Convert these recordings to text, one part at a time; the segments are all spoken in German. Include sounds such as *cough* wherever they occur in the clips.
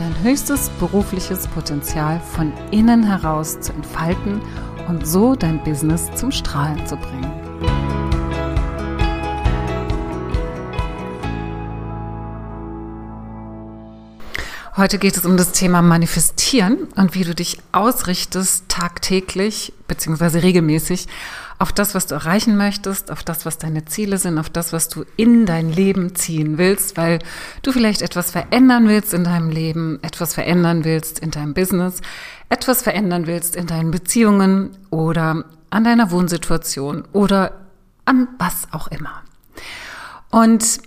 dein höchstes berufliches Potenzial von innen heraus zu entfalten und so dein Business zum Strahlen zu bringen. Heute geht es um das Thema Manifestieren und wie du dich ausrichtest tagtäglich bzw. regelmäßig auf das, was du erreichen möchtest, auf das, was deine Ziele sind, auf das, was du in dein Leben ziehen willst, weil du vielleicht etwas verändern willst in deinem Leben, etwas verändern willst in deinem Business, etwas verändern willst in deinen Beziehungen oder an deiner Wohnsituation oder an was auch immer. Und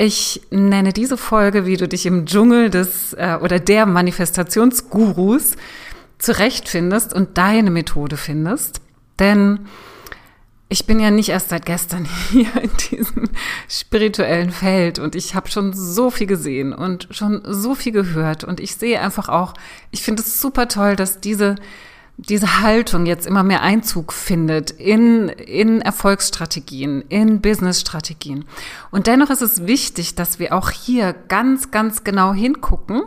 ich nenne diese Folge, wie du dich im Dschungel des äh, oder der Manifestationsgurus zurechtfindest und deine Methode findest. Denn ich bin ja nicht erst seit gestern *laughs* hier in diesem spirituellen Feld und ich habe schon so viel gesehen und schon so viel gehört und ich sehe einfach auch, ich finde es super toll, dass diese diese Haltung jetzt immer mehr Einzug findet in, in Erfolgsstrategien, in Businessstrategien. Und dennoch ist es wichtig, dass wir auch hier ganz, ganz genau hingucken,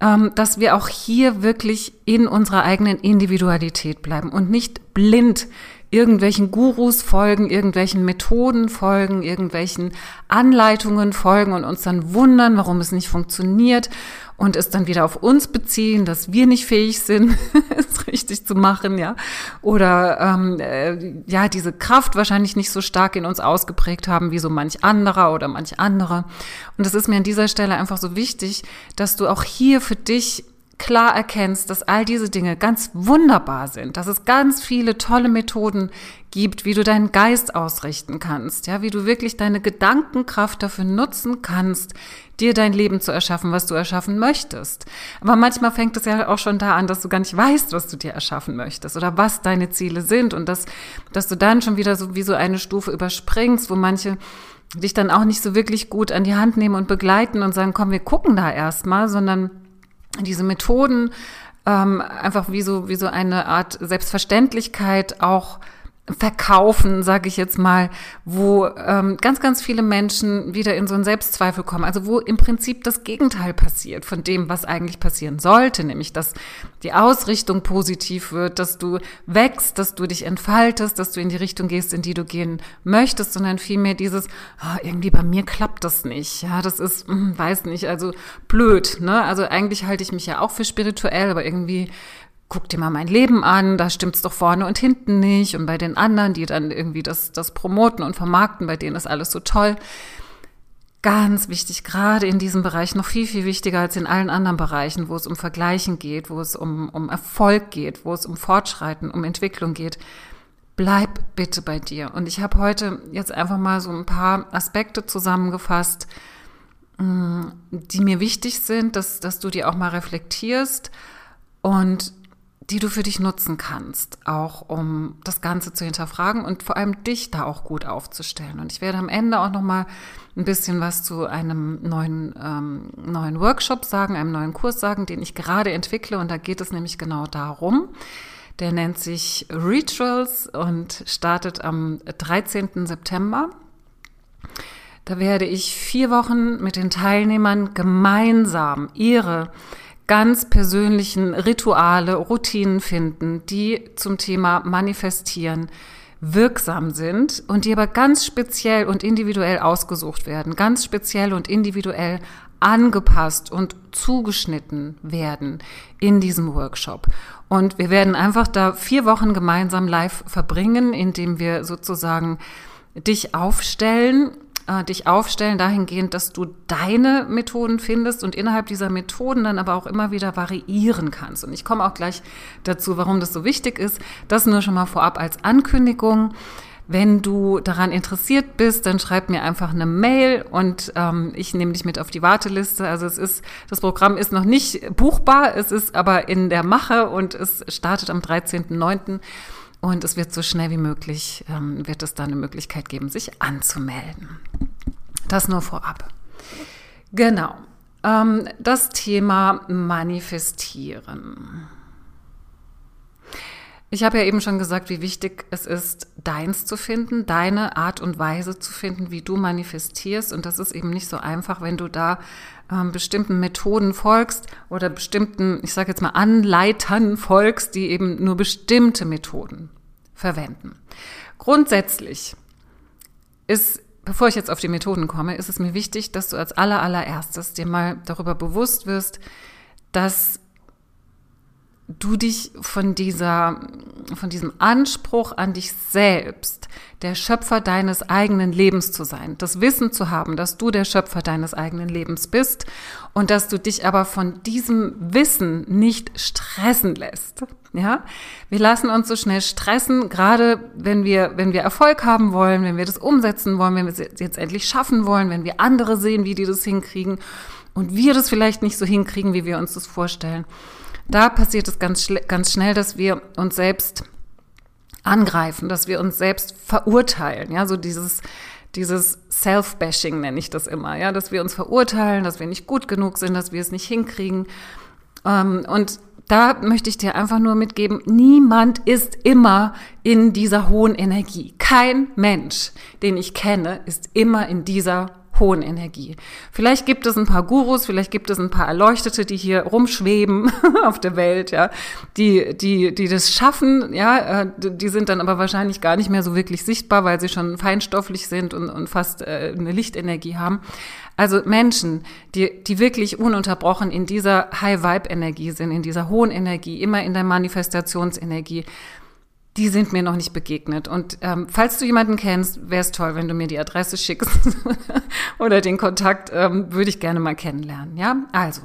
ähm, dass wir auch hier wirklich in unserer eigenen Individualität bleiben und nicht blind irgendwelchen Gurus folgen, irgendwelchen Methoden folgen, irgendwelchen Anleitungen folgen und uns dann wundern, warum es nicht funktioniert und es dann wieder auf uns beziehen, dass wir nicht fähig sind, *laughs* es richtig zu machen, ja, oder ähm, äh, ja diese Kraft wahrscheinlich nicht so stark in uns ausgeprägt haben wie so manch anderer oder manch andere. Und es ist mir an dieser Stelle einfach so wichtig, dass du auch hier für dich klar erkennst, dass all diese Dinge ganz wunderbar sind, dass es ganz viele tolle Methoden gibt, wie du deinen Geist ausrichten kannst, ja, wie du wirklich deine Gedankenkraft dafür nutzen kannst, dir dein Leben zu erschaffen, was du erschaffen möchtest. Aber manchmal fängt es ja auch schon da an, dass du gar nicht weißt, was du dir erschaffen möchtest oder was deine Ziele sind und dass, dass du dann schon wieder so wie so eine Stufe überspringst, wo manche dich dann auch nicht so wirklich gut an die Hand nehmen und begleiten und sagen, komm, wir gucken da erstmal, sondern diese Methoden ähm, einfach wie so, wie so eine Art Selbstverständlichkeit auch verkaufen, sage ich jetzt mal, wo ähm, ganz, ganz viele Menschen wieder in so einen Selbstzweifel kommen. Also wo im Prinzip das Gegenteil passiert von dem, was eigentlich passieren sollte, nämlich dass die Ausrichtung positiv wird, dass du wächst, dass du dich entfaltest, dass du in die Richtung gehst, in die du gehen möchtest, sondern vielmehr dieses, oh, irgendwie bei mir klappt das nicht. Ja, das ist, hm, weiß nicht, also blöd. Ne? Also eigentlich halte ich mich ja auch für spirituell, aber irgendwie guck dir mal mein Leben an, da stimmt's doch vorne und hinten nicht. Und bei den anderen, die dann irgendwie das, das promoten und vermarkten, bei denen ist alles so toll. Ganz wichtig, gerade in diesem Bereich, noch viel, viel wichtiger als in allen anderen Bereichen, wo es um Vergleichen geht, wo es um, um Erfolg geht, wo es um Fortschreiten, um Entwicklung geht. Bleib bitte bei dir. Und ich habe heute jetzt einfach mal so ein paar Aspekte zusammengefasst, mm, die mir wichtig sind, dass, dass du die auch mal reflektierst und die du für dich nutzen kannst, auch um das Ganze zu hinterfragen und vor allem dich da auch gut aufzustellen. Und ich werde am Ende auch noch mal ein bisschen was zu einem neuen ähm, neuen Workshop sagen, einem neuen Kurs sagen, den ich gerade entwickle. Und da geht es nämlich genau darum. Der nennt sich Rituals und startet am 13. September. Da werde ich vier Wochen mit den Teilnehmern gemeinsam ihre ganz persönlichen Rituale, Routinen finden, die zum Thema Manifestieren wirksam sind und die aber ganz speziell und individuell ausgesucht werden, ganz speziell und individuell angepasst und zugeschnitten werden in diesem Workshop. Und wir werden einfach da vier Wochen gemeinsam live verbringen, indem wir sozusagen dich aufstellen äh, dich aufstellen dahingehend, dass du deine Methoden findest und innerhalb dieser Methoden dann aber auch immer wieder variieren kannst. Und ich komme auch gleich dazu, warum das so wichtig ist. Das nur schon mal vorab als Ankündigung. Wenn du daran interessiert bist, dann schreib mir einfach eine Mail und ähm, ich nehme dich mit auf die Warteliste. Also es ist, das Programm ist noch nicht buchbar, es ist aber in der Mache und es startet am 13.09. Und es wird so schnell wie möglich, ähm, wird es da eine Möglichkeit geben, sich anzumelden. Das nur vorab. Genau. Ähm, das Thema Manifestieren. Ich habe ja eben schon gesagt, wie wichtig es ist, deins zu finden, deine Art und Weise zu finden, wie du manifestierst. Und das ist eben nicht so einfach, wenn du da ähm, bestimmten Methoden folgst oder bestimmten, ich sage jetzt mal, Anleitern folgst, die eben nur bestimmte Methoden verwenden. Grundsätzlich ist, bevor ich jetzt auf die Methoden komme, ist es mir wichtig, dass du als aller, allererstes dir mal darüber bewusst wirst, dass du dich von dieser, von diesem Anspruch an dich selbst, der Schöpfer deines eigenen Lebens zu sein, das Wissen zu haben, dass du der Schöpfer deines eigenen Lebens bist und dass du dich aber von diesem Wissen nicht stressen lässt. Ja, wir lassen uns so schnell stressen, gerade wenn wir, wenn wir Erfolg haben wollen, wenn wir das umsetzen wollen, wenn wir es jetzt endlich schaffen wollen, wenn wir andere sehen, wie die das hinkriegen und wir das vielleicht nicht so hinkriegen, wie wir uns das vorstellen. Da passiert es ganz, ganz schnell, dass wir uns selbst angreifen, dass wir uns selbst verurteilen. Ja, so dieses, dieses Self-Bashing nenne ich das immer. Ja, dass wir uns verurteilen, dass wir nicht gut genug sind, dass wir es nicht hinkriegen. Ähm, und da möchte ich dir einfach nur mitgeben, niemand ist immer in dieser hohen Energie. Kein Mensch, den ich kenne, ist immer in dieser hohen Energie. Vielleicht gibt es ein paar Gurus, vielleicht gibt es ein paar Erleuchtete, die hier rumschweben *laughs* auf der Welt, ja, die, die, die das schaffen, ja, äh, die sind dann aber wahrscheinlich gar nicht mehr so wirklich sichtbar, weil sie schon feinstofflich sind und, und fast äh, eine Lichtenergie haben. Also Menschen, die, die wirklich ununterbrochen in dieser High-Vibe-Energie sind, in dieser hohen Energie, immer in der Manifestationsenergie, die sind mir noch nicht begegnet. Und ähm, falls du jemanden kennst, wäre es toll, wenn du mir die Adresse schickst *laughs* oder den Kontakt, ähm, würde ich gerne mal kennenlernen. Ja, also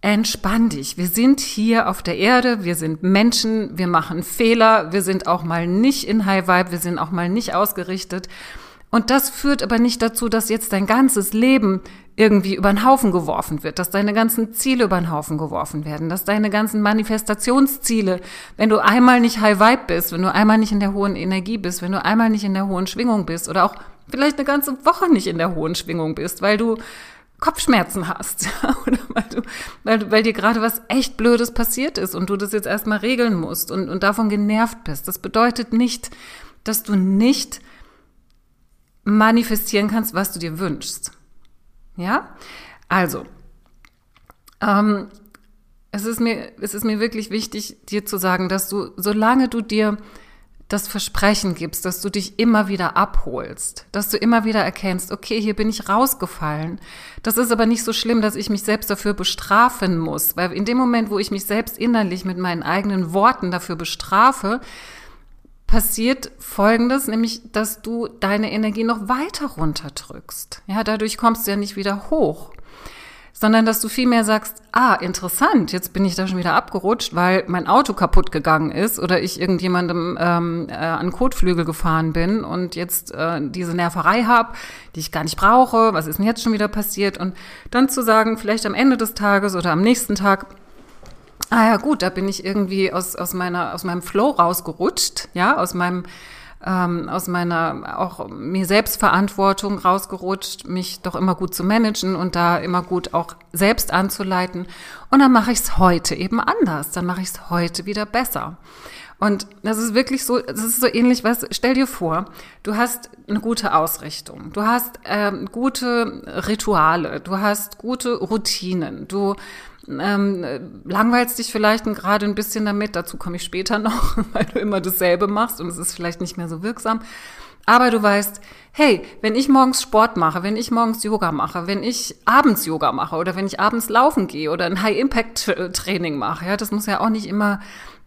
entspann dich. Wir sind hier auf der Erde, wir sind Menschen, wir machen Fehler, wir sind auch mal nicht in High Vibe, wir sind auch mal nicht ausgerichtet. Und das führt aber nicht dazu, dass jetzt dein ganzes Leben irgendwie über den Haufen geworfen wird, dass deine ganzen Ziele über den Haufen geworfen werden, dass deine ganzen Manifestationsziele, wenn du einmal nicht High Vibe bist, wenn du einmal nicht in der hohen Energie bist, wenn du einmal nicht in der hohen Schwingung bist oder auch vielleicht eine ganze Woche nicht in der hohen Schwingung bist, weil du Kopfschmerzen hast *laughs* oder weil, du, weil, weil dir gerade was echt Blödes passiert ist und du das jetzt erstmal regeln musst und, und davon genervt bist. Das bedeutet nicht, dass du nicht manifestieren kannst, was du dir wünschst. Ja? Also, ähm, es ist mir, es ist mir wirklich wichtig, dir zu sagen, dass du, solange du dir das Versprechen gibst, dass du dich immer wieder abholst, dass du immer wieder erkennst, okay, hier bin ich rausgefallen. Das ist aber nicht so schlimm, dass ich mich selbst dafür bestrafen muss, weil in dem Moment, wo ich mich selbst innerlich mit meinen eigenen Worten dafür bestrafe, passiert Folgendes, nämlich, dass du deine Energie noch weiter runterdrückst. Ja, dadurch kommst du ja nicht wieder hoch, sondern dass du vielmehr sagst, ah, interessant, jetzt bin ich da schon wieder abgerutscht, weil mein Auto kaputt gegangen ist oder ich irgendjemandem ähm, äh, an Kotflügel gefahren bin und jetzt äh, diese Nerverei habe, die ich gar nicht brauche, was ist denn jetzt schon wieder passiert? Und dann zu sagen, vielleicht am Ende des Tages oder am nächsten Tag, ah ja gut, da bin ich irgendwie aus, aus, meiner, aus meinem Flow rausgerutscht, ja, aus meinem ähm, aus meiner auch mir Selbstverantwortung rausgerutscht, mich doch immer gut zu managen und da immer gut auch selbst anzuleiten. Und dann mache ich es heute eben anders. Dann mache ich es heute wieder besser. Und das ist wirklich so, das ist so ähnlich, was, stell dir vor, du hast eine gute Ausrichtung, du hast ähm, gute Rituale, du hast gute Routinen, du ähm, langweilst dich vielleicht gerade ein bisschen damit, dazu komme ich später noch, *laughs* weil du immer dasselbe machst und es ist vielleicht nicht mehr so wirksam. Aber du weißt, hey, wenn ich morgens Sport mache, wenn ich morgens Yoga mache, wenn ich abends Yoga mache oder wenn ich abends laufen gehe oder ein High-Impact-Training mache, ja, das muss ja auch nicht immer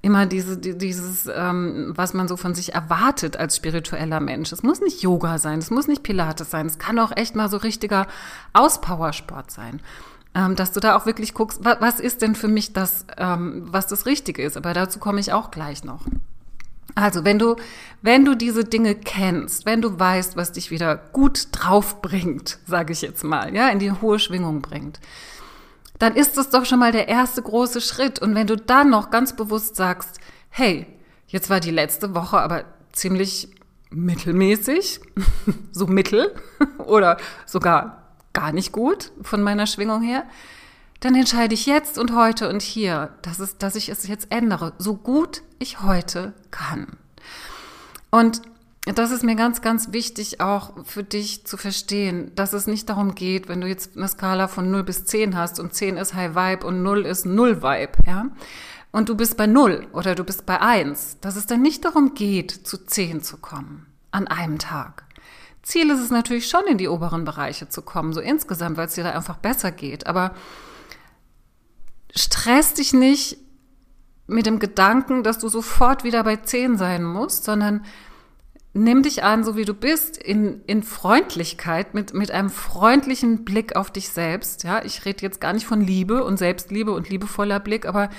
immer diese, dieses, ähm, was man so von sich erwartet als spiritueller Mensch. Es muss nicht Yoga sein, es muss nicht Pilates sein, es kann auch echt mal so richtiger Auspowersport sein dass du da auch wirklich guckst, was, was ist denn für mich das, ähm, was das Richtige ist. Aber dazu komme ich auch gleich noch. Also, wenn du, wenn du diese Dinge kennst, wenn du weißt, was dich wieder gut drauf bringt, sage ich jetzt mal, ja, in die hohe Schwingung bringt, dann ist das doch schon mal der erste große Schritt. Und wenn du dann noch ganz bewusst sagst, hey, jetzt war die letzte Woche aber ziemlich mittelmäßig, *laughs* so mittel *laughs* oder sogar gar nicht gut von meiner Schwingung her, dann entscheide ich jetzt und heute und hier, dass, es, dass ich es jetzt ändere, so gut ich heute kann. Und das ist mir ganz, ganz wichtig auch für dich zu verstehen, dass es nicht darum geht, wenn du jetzt eine Skala von 0 bis 10 hast und 10 ist High Vibe und 0 ist Null Vibe, ja, und du bist bei 0 oder du bist bei 1, dass es dann nicht darum geht, zu 10 zu kommen an einem Tag. Ziel ist es natürlich schon, in die oberen Bereiche zu kommen, so insgesamt, weil es dir da einfach besser geht. Aber stress dich nicht mit dem Gedanken, dass du sofort wieder bei 10 sein musst, sondern nimm dich an, so wie du bist, in, in Freundlichkeit, mit, mit einem freundlichen Blick auf dich selbst. Ja, ich rede jetzt gar nicht von Liebe und Selbstliebe und liebevoller Blick, aber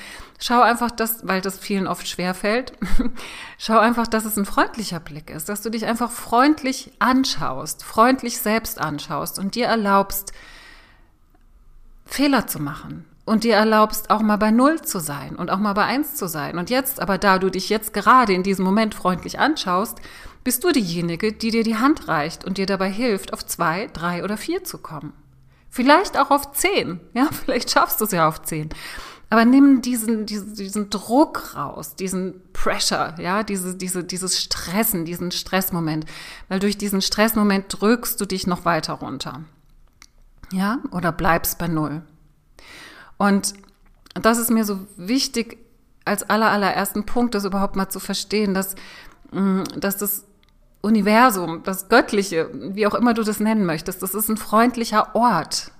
schau einfach, dass, weil das vielen oft schwer fällt, *laughs* schau einfach, dass es ein freundlicher Blick ist, dass du dich einfach freundlich anschaust, freundlich selbst anschaust und dir erlaubst, Fehler zu machen und dir erlaubst, auch mal bei Null zu sein und auch mal bei Eins zu sein. Und jetzt aber, da du dich jetzt gerade in diesem Moment freundlich anschaust, bist du diejenige, die dir die Hand reicht und dir dabei hilft, auf zwei, drei oder vier zu kommen. Vielleicht auch auf zehn. Ja, *laughs* vielleicht schaffst du es ja auf zehn. Aber nimm diesen, diesen, diesen Druck raus, diesen Pressure, ja, diese, diese, dieses Stressen, diesen Stressmoment. Weil durch diesen Stressmoment drückst du dich noch weiter runter. Ja, oder bleibst bei Null. Und das ist mir so wichtig, als aller, allerersten Punkt, das überhaupt mal zu verstehen, dass, mm, dass das Universum, das Göttliche, wie auch immer du das nennen möchtest, das ist ein freundlicher Ort.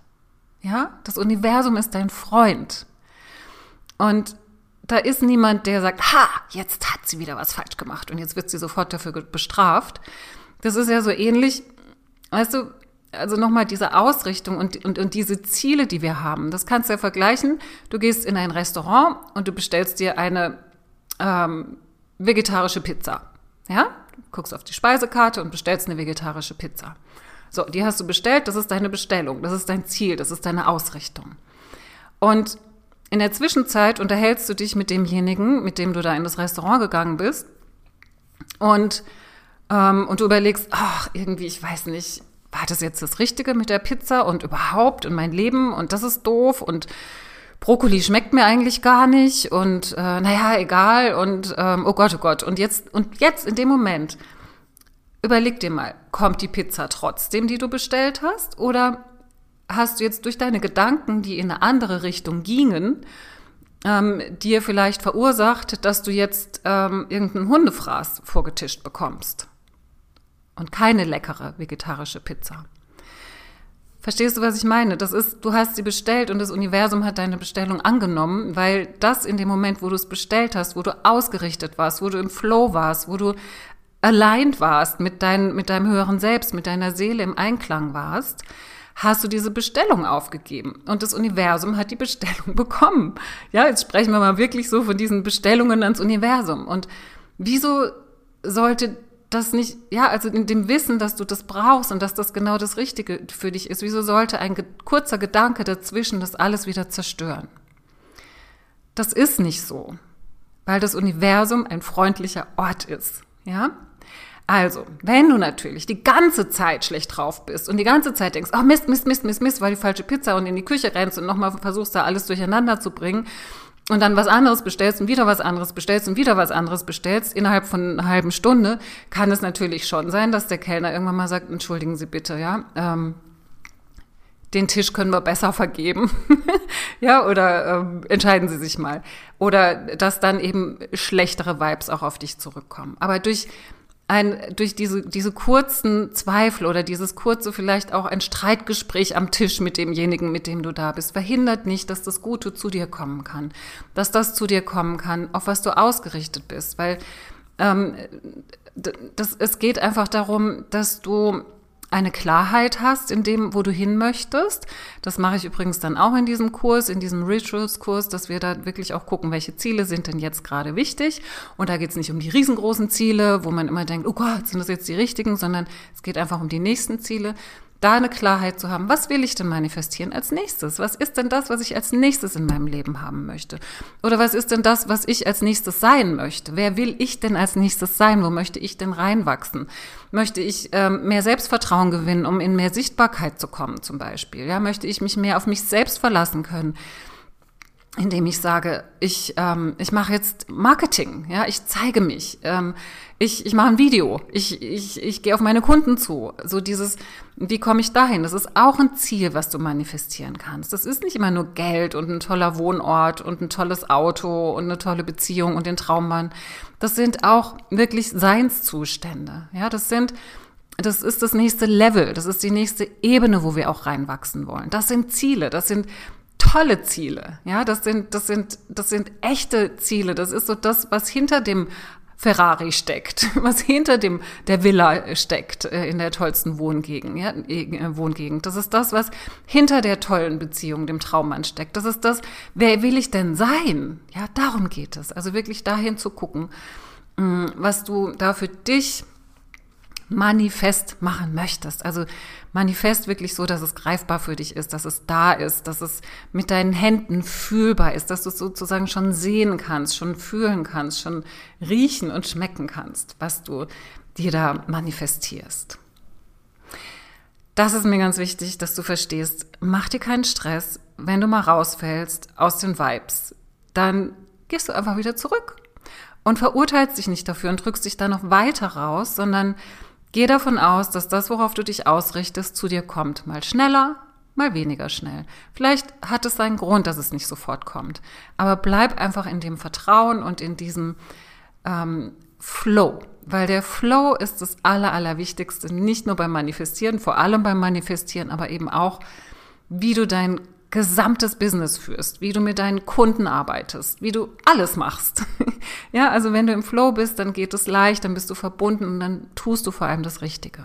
Ja, das Universum ist dein Freund. Und da ist niemand, der sagt, ha, jetzt hat sie wieder was falsch gemacht und jetzt wird sie sofort dafür bestraft. Das ist ja so ähnlich, weißt du, also nochmal diese Ausrichtung und, und, und diese Ziele, die wir haben. Das kannst du ja vergleichen. Du gehst in ein Restaurant und du bestellst dir eine ähm, vegetarische Pizza. Ja, guckst auf die Speisekarte und bestellst eine vegetarische Pizza. So, die hast du bestellt, das ist deine Bestellung, das ist dein Ziel, das ist deine Ausrichtung. Und in der Zwischenzeit unterhältst du dich mit demjenigen, mit dem du da in das Restaurant gegangen bist und, ähm, und du überlegst, ach, irgendwie, ich weiß nicht, war das jetzt das Richtige mit der Pizza und überhaupt und mein Leben und das ist doof und Brokkoli schmeckt mir eigentlich gar nicht und äh, naja, egal und ähm, oh Gott, oh Gott. Und jetzt, und jetzt in dem Moment, überleg dir mal, kommt die Pizza trotzdem, die du bestellt hast? Oder hast du jetzt durch deine Gedanken, die in eine andere Richtung gingen, ähm, dir vielleicht verursacht, dass du jetzt ähm, irgendeinen Hundefraß vorgetischt bekommst? Und keine leckere vegetarische Pizza. Verstehst du, was ich meine? Das ist, du hast sie bestellt und das Universum hat deine Bestellung angenommen, weil das in dem Moment, wo du es bestellt hast, wo du ausgerichtet warst, wo du im Flow warst, wo du allein warst mit, dein, mit deinem höheren Selbst, mit deiner Seele im Einklang warst, hast du diese Bestellung aufgegeben. Und das Universum hat die *laughs* Bestellung bekommen. Ja, jetzt sprechen wir mal wirklich so von diesen Bestellungen ans Universum. Und wieso sollte das nicht, ja, also in dem Wissen, dass du das brauchst und dass das genau das Richtige für dich ist, wieso sollte ein ge kurzer Gedanke dazwischen das alles wieder zerstören? Das ist nicht so, weil das Universum ein freundlicher Ort ist, ja? Also, wenn du natürlich die ganze Zeit schlecht drauf bist und die ganze Zeit denkst, oh Mist, Mist, Mist, Mist, Mist, weil die falsche Pizza und in die Küche rennst und nochmal versuchst da alles durcheinander zu bringen, und dann was anderes bestellst und wieder was anderes bestellst und wieder was anderes bestellst, innerhalb von einer halben Stunde, kann es natürlich schon sein, dass der Kellner irgendwann mal sagt, entschuldigen Sie bitte, ja, ähm, den Tisch können wir besser vergeben, *laughs* ja, oder ähm, entscheiden Sie sich mal. Oder dass dann eben schlechtere Vibes auch auf dich zurückkommen. Aber durch ein, durch diese, diese kurzen Zweifel oder dieses kurze vielleicht auch ein Streitgespräch am Tisch mit demjenigen, mit dem du da bist, verhindert nicht, dass das Gute zu dir kommen kann, dass das zu dir kommen kann, auf was du ausgerichtet bist, weil ähm, das, es geht einfach darum, dass du eine Klarheit hast in dem, wo du hin möchtest. Das mache ich übrigens dann auch in diesem Kurs, in diesem Rituals-Kurs, dass wir da wirklich auch gucken, welche Ziele sind denn jetzt gerade wichtig. Und da geht es nicht um die riesengroßen Ziele, wo man immer denkt, oh Gott, sind das jetzt die richtigen, sondern es geht einfach um die nächsten Ziele da eine Klarheit zu haben, was will ich denn manifestieren als nächstes? Was ist denn das, was ich als nächstes in meinem Leben haben möchte? Oder was ist denn das, was ich als nächstes sein möchte? Wer will ich denn als nächstes sein? Wo möchte ich denn reinwachsen? Möchte ich ähm, mehr Selbstvertrauen gewinnen, um in mehr Sichtbarkeit zu kommen zum Beispiel? Ja, möchte ich mich mehr auf mich selbst verlassen können? Indem ich sage, ich, ähm, ich mache jetzt Marketing, ja, ich zeige mich, ähm, ich, ich mache ein Video, ich, ich, ich gehe auf meine Kunden zu. So dieses, wie komme ich dahin? Das ist auch ein Ziel, was du manifestieren kannst. Das ist nicht immer nur Geld und ein toller Wohnort und ein tolles Auto und eine tolle Beziehung und den Traummann. Das sind auch wirklich Seinszustände. Ja, das sind das ist das nächste Level, das ist die nächste Ebene, wo wir auch reinwachsen wollen. Das sind Ziele, das sind tolle Ziele. Ja, das sind, das sind, das sind echte Ziele. Das ist so das, was hinter dem Ferrari steckt, *laughs* was hinter dem der Villa steckt äh, in der tollsten Wohngegend, ja, äh, Wohngegend. Das ist das, was hinter der tollen Beziehung, dem Traummann steckt. Das ist das, wer will ich denn sein? Ja, darum geht es. Also wirklich dahin zu gucken, mm, was du da für dich manifest machen möchtest. Also manifest wirklich so, dass es greifbar für dich ist, dass es da ist, dass es mit deinen Händen fühlbar ist, dass du es sozusagen schon sehen kannst, schon fühlen kannst, schon riechen und schmecken kannst, was du dir da manifestierst. Das ist mir ganz wichtig, dass du verstehst, mach dir keinen Stress, wenn du mal rausfällst aus den Vibes, dann gehst du einfach wieder zurück und verurteilst dich nicht dafür und drückst dich da noch weiter raus, sondern Geh davon aus, dass das, worauf du dich ausrichtest, zu dir kommt. Mal schneller, mal weniger schnell. Vielleicht hat es seinen Grund, dass es nicht sofort kommt. Aber bleib einfach in dem Vertrauen und in diesem ähm, Flow. Weil der Flow ist das Aller, Allerwichtigste, nicht nur beim Manifestieren, vor allem beim Manifestieren, aber eben auch, wie du dein gesamtes Business führst, wie du mit deinen Kunden arbeitest, wie du alles machst. *laughs* ja, also wenn du im Flow bist, dann geht es leicht, dann bist du verbunden und dann tust du vor allem das Richtige.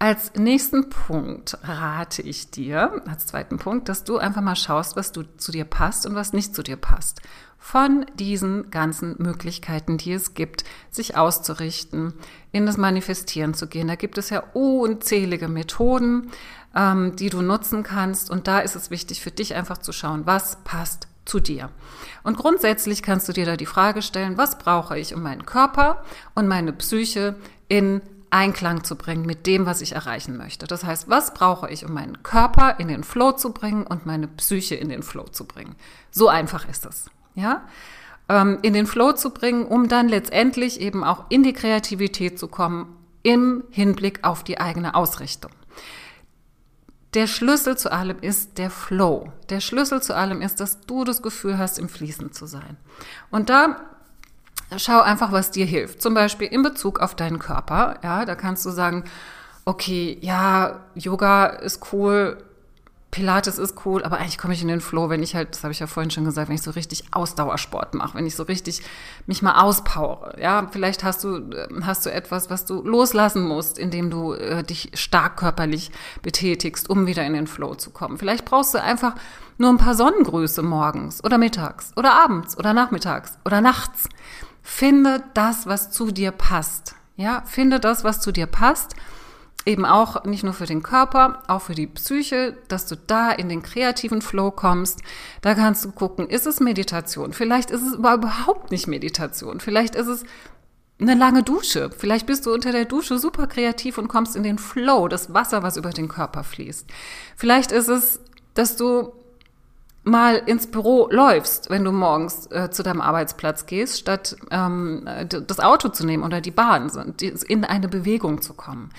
Als nächsten Punkt rate ich dir, als zweiten Punkt, dass du einfach mal schaust, was du zu dir passt und was nicht zu dir passt. Von diesen ganzen Möglichkeiten, die es gibt, sich auszurichten, in das Manifestieren zu gehen. Da gibt es ja unzählige Methoden ähm, die du nutzen kannst. Und da ist es wichtig für dich einfach zu schauen, was passt zu dir. Und grundsätzlich kannst du dir da die Frage stellen, was brauche ich, um meinen Körper und meine Psyche in Einklang zu bringen mit dem, was ich erreichen möchte. Das heißt, was brauche ich, um meinen Körper in den Flow zu bringen und meine Psyche in den Flow zu bringen? So einfach ist es. Ja? Ähm, in den Flow zu bringen, um dann letztendlich eben auch in die Kreativität zu kommen im Hinblick auf die eigene Ausrichtung. Der Schlüssel zu allem ist der Flow. Der Schlüssel zu allem ist, dass du das Gefühl hast, im Fließen zu sein. Und da schau einfach, was dir hilft. Zum Beispiel in Bezug auf deinen Körper. Ja, da kannst du sagen, okay, ja, Yoga ist cool, Pilates ist cool, aber eigentlich komme ich in den Flow, wenn ich halt, das habe ich ja vorhin schon gesagt, wenn ich so richtig Ausdauersport mache, wenn ich so richtig mich mal auspowere. Ja, vielleicht hast du hast du etwas, was du loslassen musst, indem du äh, dich stark körperlich betätigst, um wieder in den Flow zu kommen. Vielleicht brauchst du einfach nur ein paar Sonnengrüße morgens oder mittags oder abends oder nachmittags oder nachts. Finde das, was zu dir passt. Ja, finde das, was zu dir passt eben auch nicht nur für den Körper, auch für die Psyche, dass du da in den kreativen Flow kommst. Da kannst du gucken, ist es Meditation? Vielleicht ist es überhaupt nicht Meditation. Vielleicht ist es eine lange Dusche. Vielleicht bist du unter der Dusche super kreativ und kommst in den Flow, das Wasser, was über den Körper fließt. Vielleicht ist es, dass du mal ins Büro läufst, wenn du morgens äh, zu deinem Arbeitsplatz gehst, statt ähm, das Auto zu nehmen oder die Bahn, in eine Bewegung zu kommen.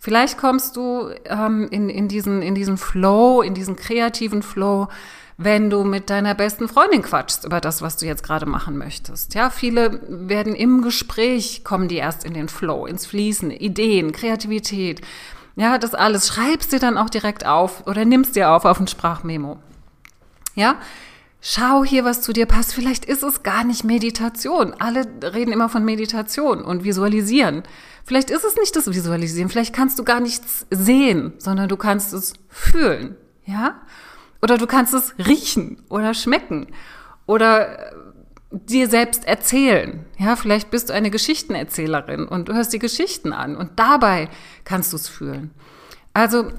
Vielleicht kommst du ähm, in, in, diesen, in diesen Flow, in diesen kreativen Flow, wenn du mit deiner besten Freundin quatschst über das, was du jetzt gerade machen möchtest. Ja, viele werden im Gespräch, kommen die erst in den Flow, ins Fließen, Ideen, Kreativität. Ja, das alles schreibst dir dann auch direkt auf oder nimmst dir auf auf ein Sprachmemo. Ja, Schau hier, was zu dir passt. Vielleicht ist es gar nicht Meditation. Alle reden immer von Meditation und Visualisieren. Vielleicht ist es nicht das Visualisieren. Vielleicht kannst du gar nichts sehen, sondern du kannst es fühlen. Ja? Oder du kannst es riechen oder schmecken oder äh, dir selbst erzählen. Ja, vielleicht bist du eine Geschichtenerzählerin und du hörst die Geschichten an und dabei kannst du es fühlen. Also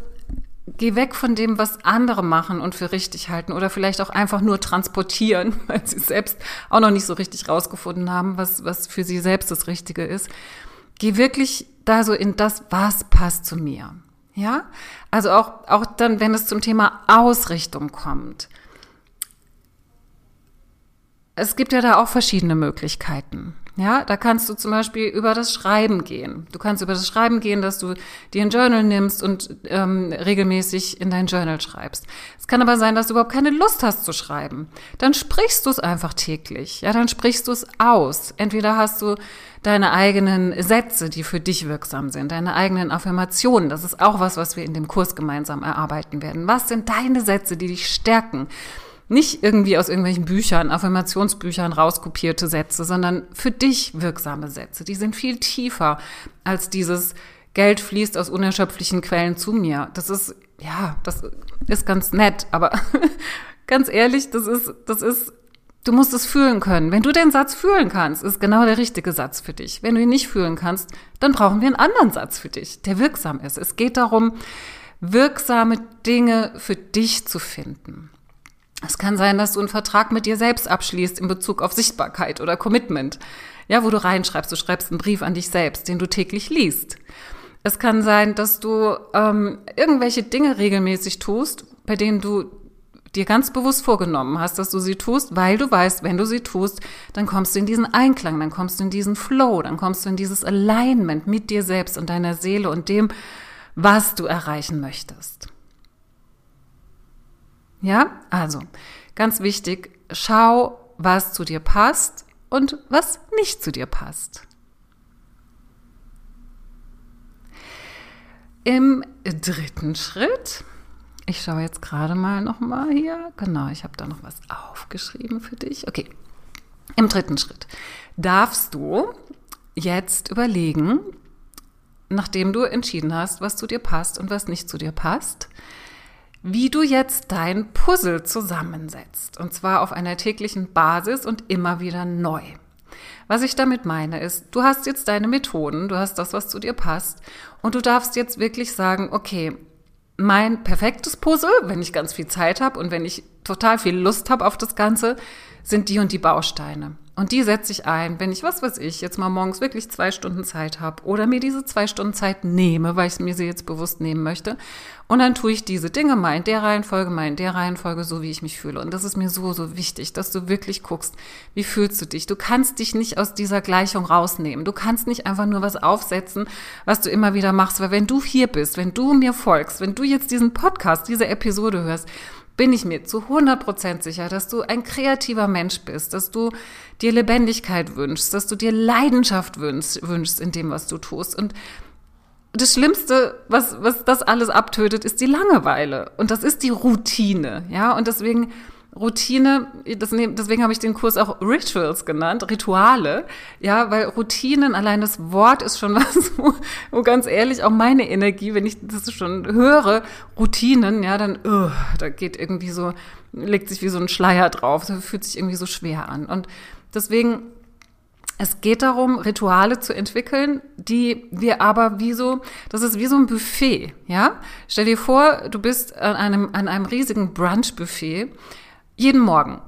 geh weg von dem, was andere machen und für richtig halten oder vielleicht auch einfach nur transportieren, *laughs* weil sie selbst auch noch nicht so richtig rausgefunden haben, was, was für sie selbst das Richtige ist. Geh wirklich da so in das, was passt zu mir. Ja? Also auch, auch dann, wenn es zum Thema Ausrichtung kommt. Es gibt ja da auch verschiedene Möglichkeiten. Ja, da kannst du zum Beispiel über das Schreiben gehen. Du kannst über das Schreiben gehen, dass du dir ein Journal nimmst und ähm, regelmäßig in dein Journal schreibst. Es kann aber sein, dass du überhaupt keine Lust hast zu schreiben. Dann sprichst du es einfach täglich. Ja, dann sprichst du es aus. Entweder hast du deine eigenen Sätze, die für dich wirksam sind, deine eigenen Affirmationen. Das ist auch was, was wir in dem Kurs gemeinsam erarbeiten werden. Was sind deine Sätze, die dich stärken? Nicht irgendwie aus irgendwelchen Büchern, Affirmationsbüchern rauskopierte Sätze, sondern für dich wirksame Sätze. Die sind viel tiefer als dieses Geld fließt aus unerschöpflichen Quellen zu mir. Das ist, ja, das ist ganz nett, aber *laughs* ganz ehrlich, das ist, das ist, du musst es fühlen können. Wenn du den Satz fühlen kannst, ist genau der richtige Satz für dich. Wenn du ihn nicht fühlen kannst, dann brauchen wir einen anderen Satz für dich, der wirksam ist. Es geht darum, wirksame Dinge für dich zu finden. Es kann sein, dass du einen Vertrag mit dir selbst abschließt in Bezug auf Sichtbarkeit oder Commitment. Ja, wo du reinschreibst, du schreibst einen Brief an dich selbst, den du täglich liest. Es kann sein, dass du ähm, irgendwelche Dinge regelmäßig tust, bei denen du dir ganz bewusst vorgenommen hast, dass du sie tust, weil du weißt, wenn du sie tust, dann kommst du in diesen Einklang, dann kommst du in diesen Flow, dann kommst du in dieses Alignment mit dir selbst und deiner Seele und dem, was du erreichen möchtest. Ja, also ganz wichtig, schau, was zu dir passt und was nicht zu dir passt. Im dritten Schritt, ich schaue jetzt gerade mal noch mal hier, genau, ich habe da noch was aufgeschrieben für dich. Okay, im dritten Schritt darfst du jetzt überlegen, nachdem du entschieden hast, was zu dir passt und was nicht zu dir passt, wie du jetzt dein Puzzle zusammensetzt. Und zwar auf einer täglichen Basis und immer wieder neu. Was ich damit meine ist, du hast jetzt deine Methoden, du hast das, was zu dir passt und du darfst jetzt wirklich sagen, okay, mein perfektes Puzzle, wenn ich ganz viel Zeit habe und wenn ich total viel Lust habe auf das Ganze, sind die und die Bausteine. Und die setze ich ein, wenn ich, was weiß ich, jetzt mal morgens wirklich zwei Stunden Zeit habe oder mir diese zwei Stunden Zeit nehme, weil ich mir sie jetzt bewusst nehmen möchte. Und dann tue ich diese Dinge mal in der Reihenfolge, mal in der Reihenfolge, so wie ich mich fühle. Und das ist mir so, so wichtig, dass du wirklich guckst, wie fühlst du dich? Du kannst dich nicht aus dieser Gleichung rausnehmen. Du kannst nicht einfach nur was aufsetzen, was du immer wieder machst. Weil wenn du hier bist, wenn du mir folgst, wenn du jetzt diesen Podcast, diese Episode hörst, bin ich mir zu 100% sicher, dass du ein kreativer Mensch bist, dass du dir Lebendigkeit wünschst, dass du dir Leidenschaft wünschst, wünschst in dem, was du tust. Und das Schlimmste, was, was das alles abtötet, ist die Langeweile. Und das ist die Routine. Ja, und deswegen Routine, deswegen habe ich den Kurs auch Rituals genannt, Rituale, ja, weil Routinen, allein das Wort ist schon *laughs* was, wo, wo ganz ehrlich auch meine Energie, wenn ich das schon höre, Routinen, ja, dann, uh, da geht irgendwie so, legt sich wie so ein Schleier drauf, das fühlt sich irgendwie so schwer an. Und deswegen, es geht darum, Rituale zu entwickeln, die wir aber wie so, das ist wie so ein Buffet, ja. Stell dir vor, du bist an einem, an einem riesigen Brunch-Buffet, jeden Morgen.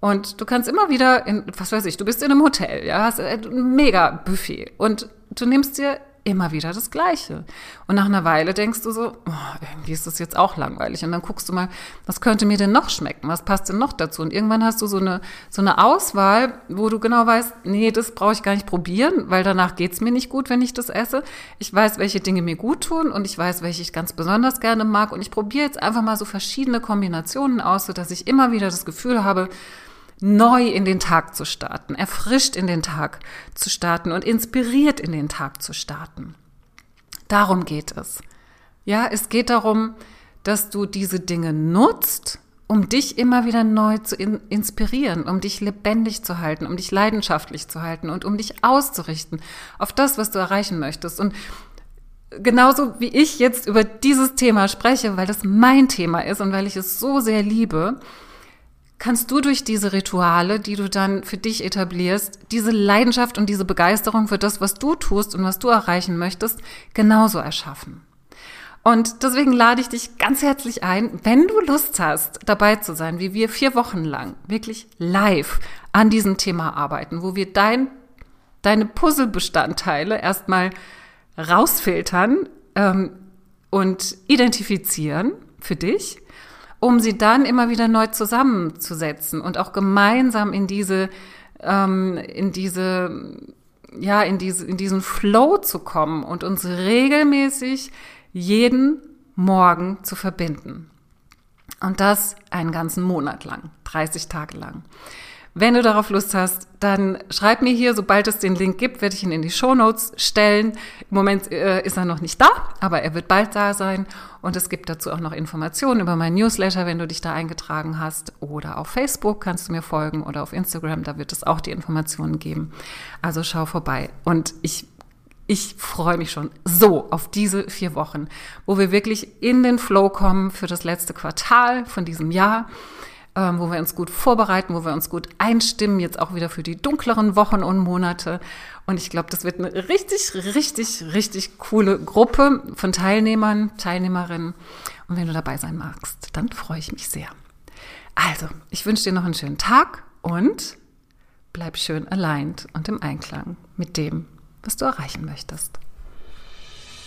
Und du kannst immer wieder in, was weiß ich, du bist in einem Hotel, ja, hast ein mega Buffet und du nimmst dir immer wieder das Gleiche. Und nach einer Weile denkst du so, oh, irgendwie ist das jetzt auch langweilig. Und dann guckst du mal, was könnte mir denn noch schmecken? Was passt denn noch dazu? Und irgendwann hast du so eine, so eine Auswahl, wo du genau weißt, nee, das brauche ich gar nicht probieren, weil danach geht's mir nicht gut, wenn ich das esse. Ich weiß, welche Dinge mir gut tun und ich weiß, welche ich ganz besonders gerne mag. Und ich probiere jetzt einfach mal so verschiedene Kombinationen aus, sodass ich immer wieder das Gefühl habe, neu in den Tag zu starten, erfrischt in den Tag zu starten und inspiriert in den Tag zu starten. Darum geht es. Ja, es geht darum, dass du diese Dinge nutzt um dich immer wieder neu zu in inspirieren, um dich lebendig zu halten, um dich leidenschaftlich zu halten und um dich auszurichten auf das, was du erreichen möchtest. Und genauso wie ich jetzt über dieses Thema spreche, weil das mein Thema ist und weil ich es so sehr liebe, kannst du durch diese Rituale, die du dann für dich etablierst, diese Leidenschaft und diese Begeisterung für das, was du tust und was du erreichen möchtest, genauso erschaffen. Und deswegen lade ich dich ganz herzlich ein, wenn du Lust hast, dabei zu sein, wie wir vier Wochen lang wirklich live an diesem Thema arbeiten, wo wir dein, deine Puzzlebestandteile erstmal rausfiltern ähm, und identifizieren für dich, um sie dann immer wieder neu zusammenzusetzen und auch gemeinsam in diese, ähm, in diese, ja, in diese, in diesen Flow zu kommen und uns regelmäßig jeden Morgen zu verbinden. Und das einen ganzen Monat lang, 30 Tage lang. Wenn du darauf Lust hast, dann schreib mir hier, sobald es den Link gibt, werde ich ihn in die Show Notes stellen. Im Moment äh, ist er noch nicht da, aber er wird bald da sein. Und es gibt dazu auch noch Informationen über meinen Newsletter, wenn du dich da eingetragen hast. Oder auf Facebook kannst du mir folgen oder auf Instagram, da wird es auch die Informationen geben. Also schau vorbei. Und ich ich freue mich schon so auf diese vier Wochen, wo wir wirklich in den Flow kommen für das letzte Quartal von diesem Jahr ähm, wo wir uns gut vorbereiten, wo wir uns gut einstimmen, jetzt auch wieder für die dunkleren Wochen und Monate. Und ich glaube, das wird eine richtig, richtig, richtig coole Gruppe von Teilnehmern, Teilnehmerinnen. Und wenn du dabei sein magst, dann freue ich mich sehr. Also, ich wünsche dir noch einen schönen Tag und bleib schön aligned und im Einklang mit dem, was du erreichen möchtest.